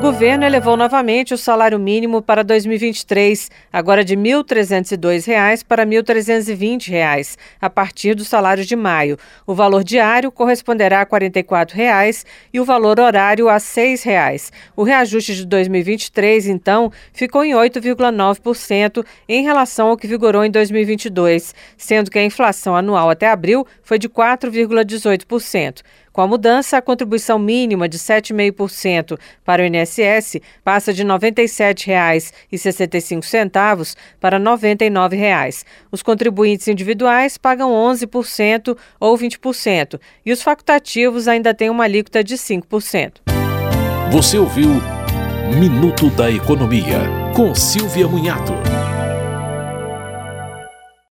Governo elevou novamente o salário mínimo para 2023, agora de R$ 1.302 para R$ 1.320, a partir dos salários de maio. O valor diário corresponderá a 44 reais, e o valor horário a 6 reais. O reajuste de 2023, então, ficou em 8,9% em relação ao que vigorou em 2022, sendo que a inflação anual até abril foi de 4,18%. Com a mudança, a contribuição mínima de 7,5% para o INSS passa de R$ 97,65 para R$ 99,00. Os contribuintes individuais pagam 11% ou 20% e os facultativos ainda têm uma alíquota de 5%. Você ouviu Minuto da Economia, com Silvia Munhato.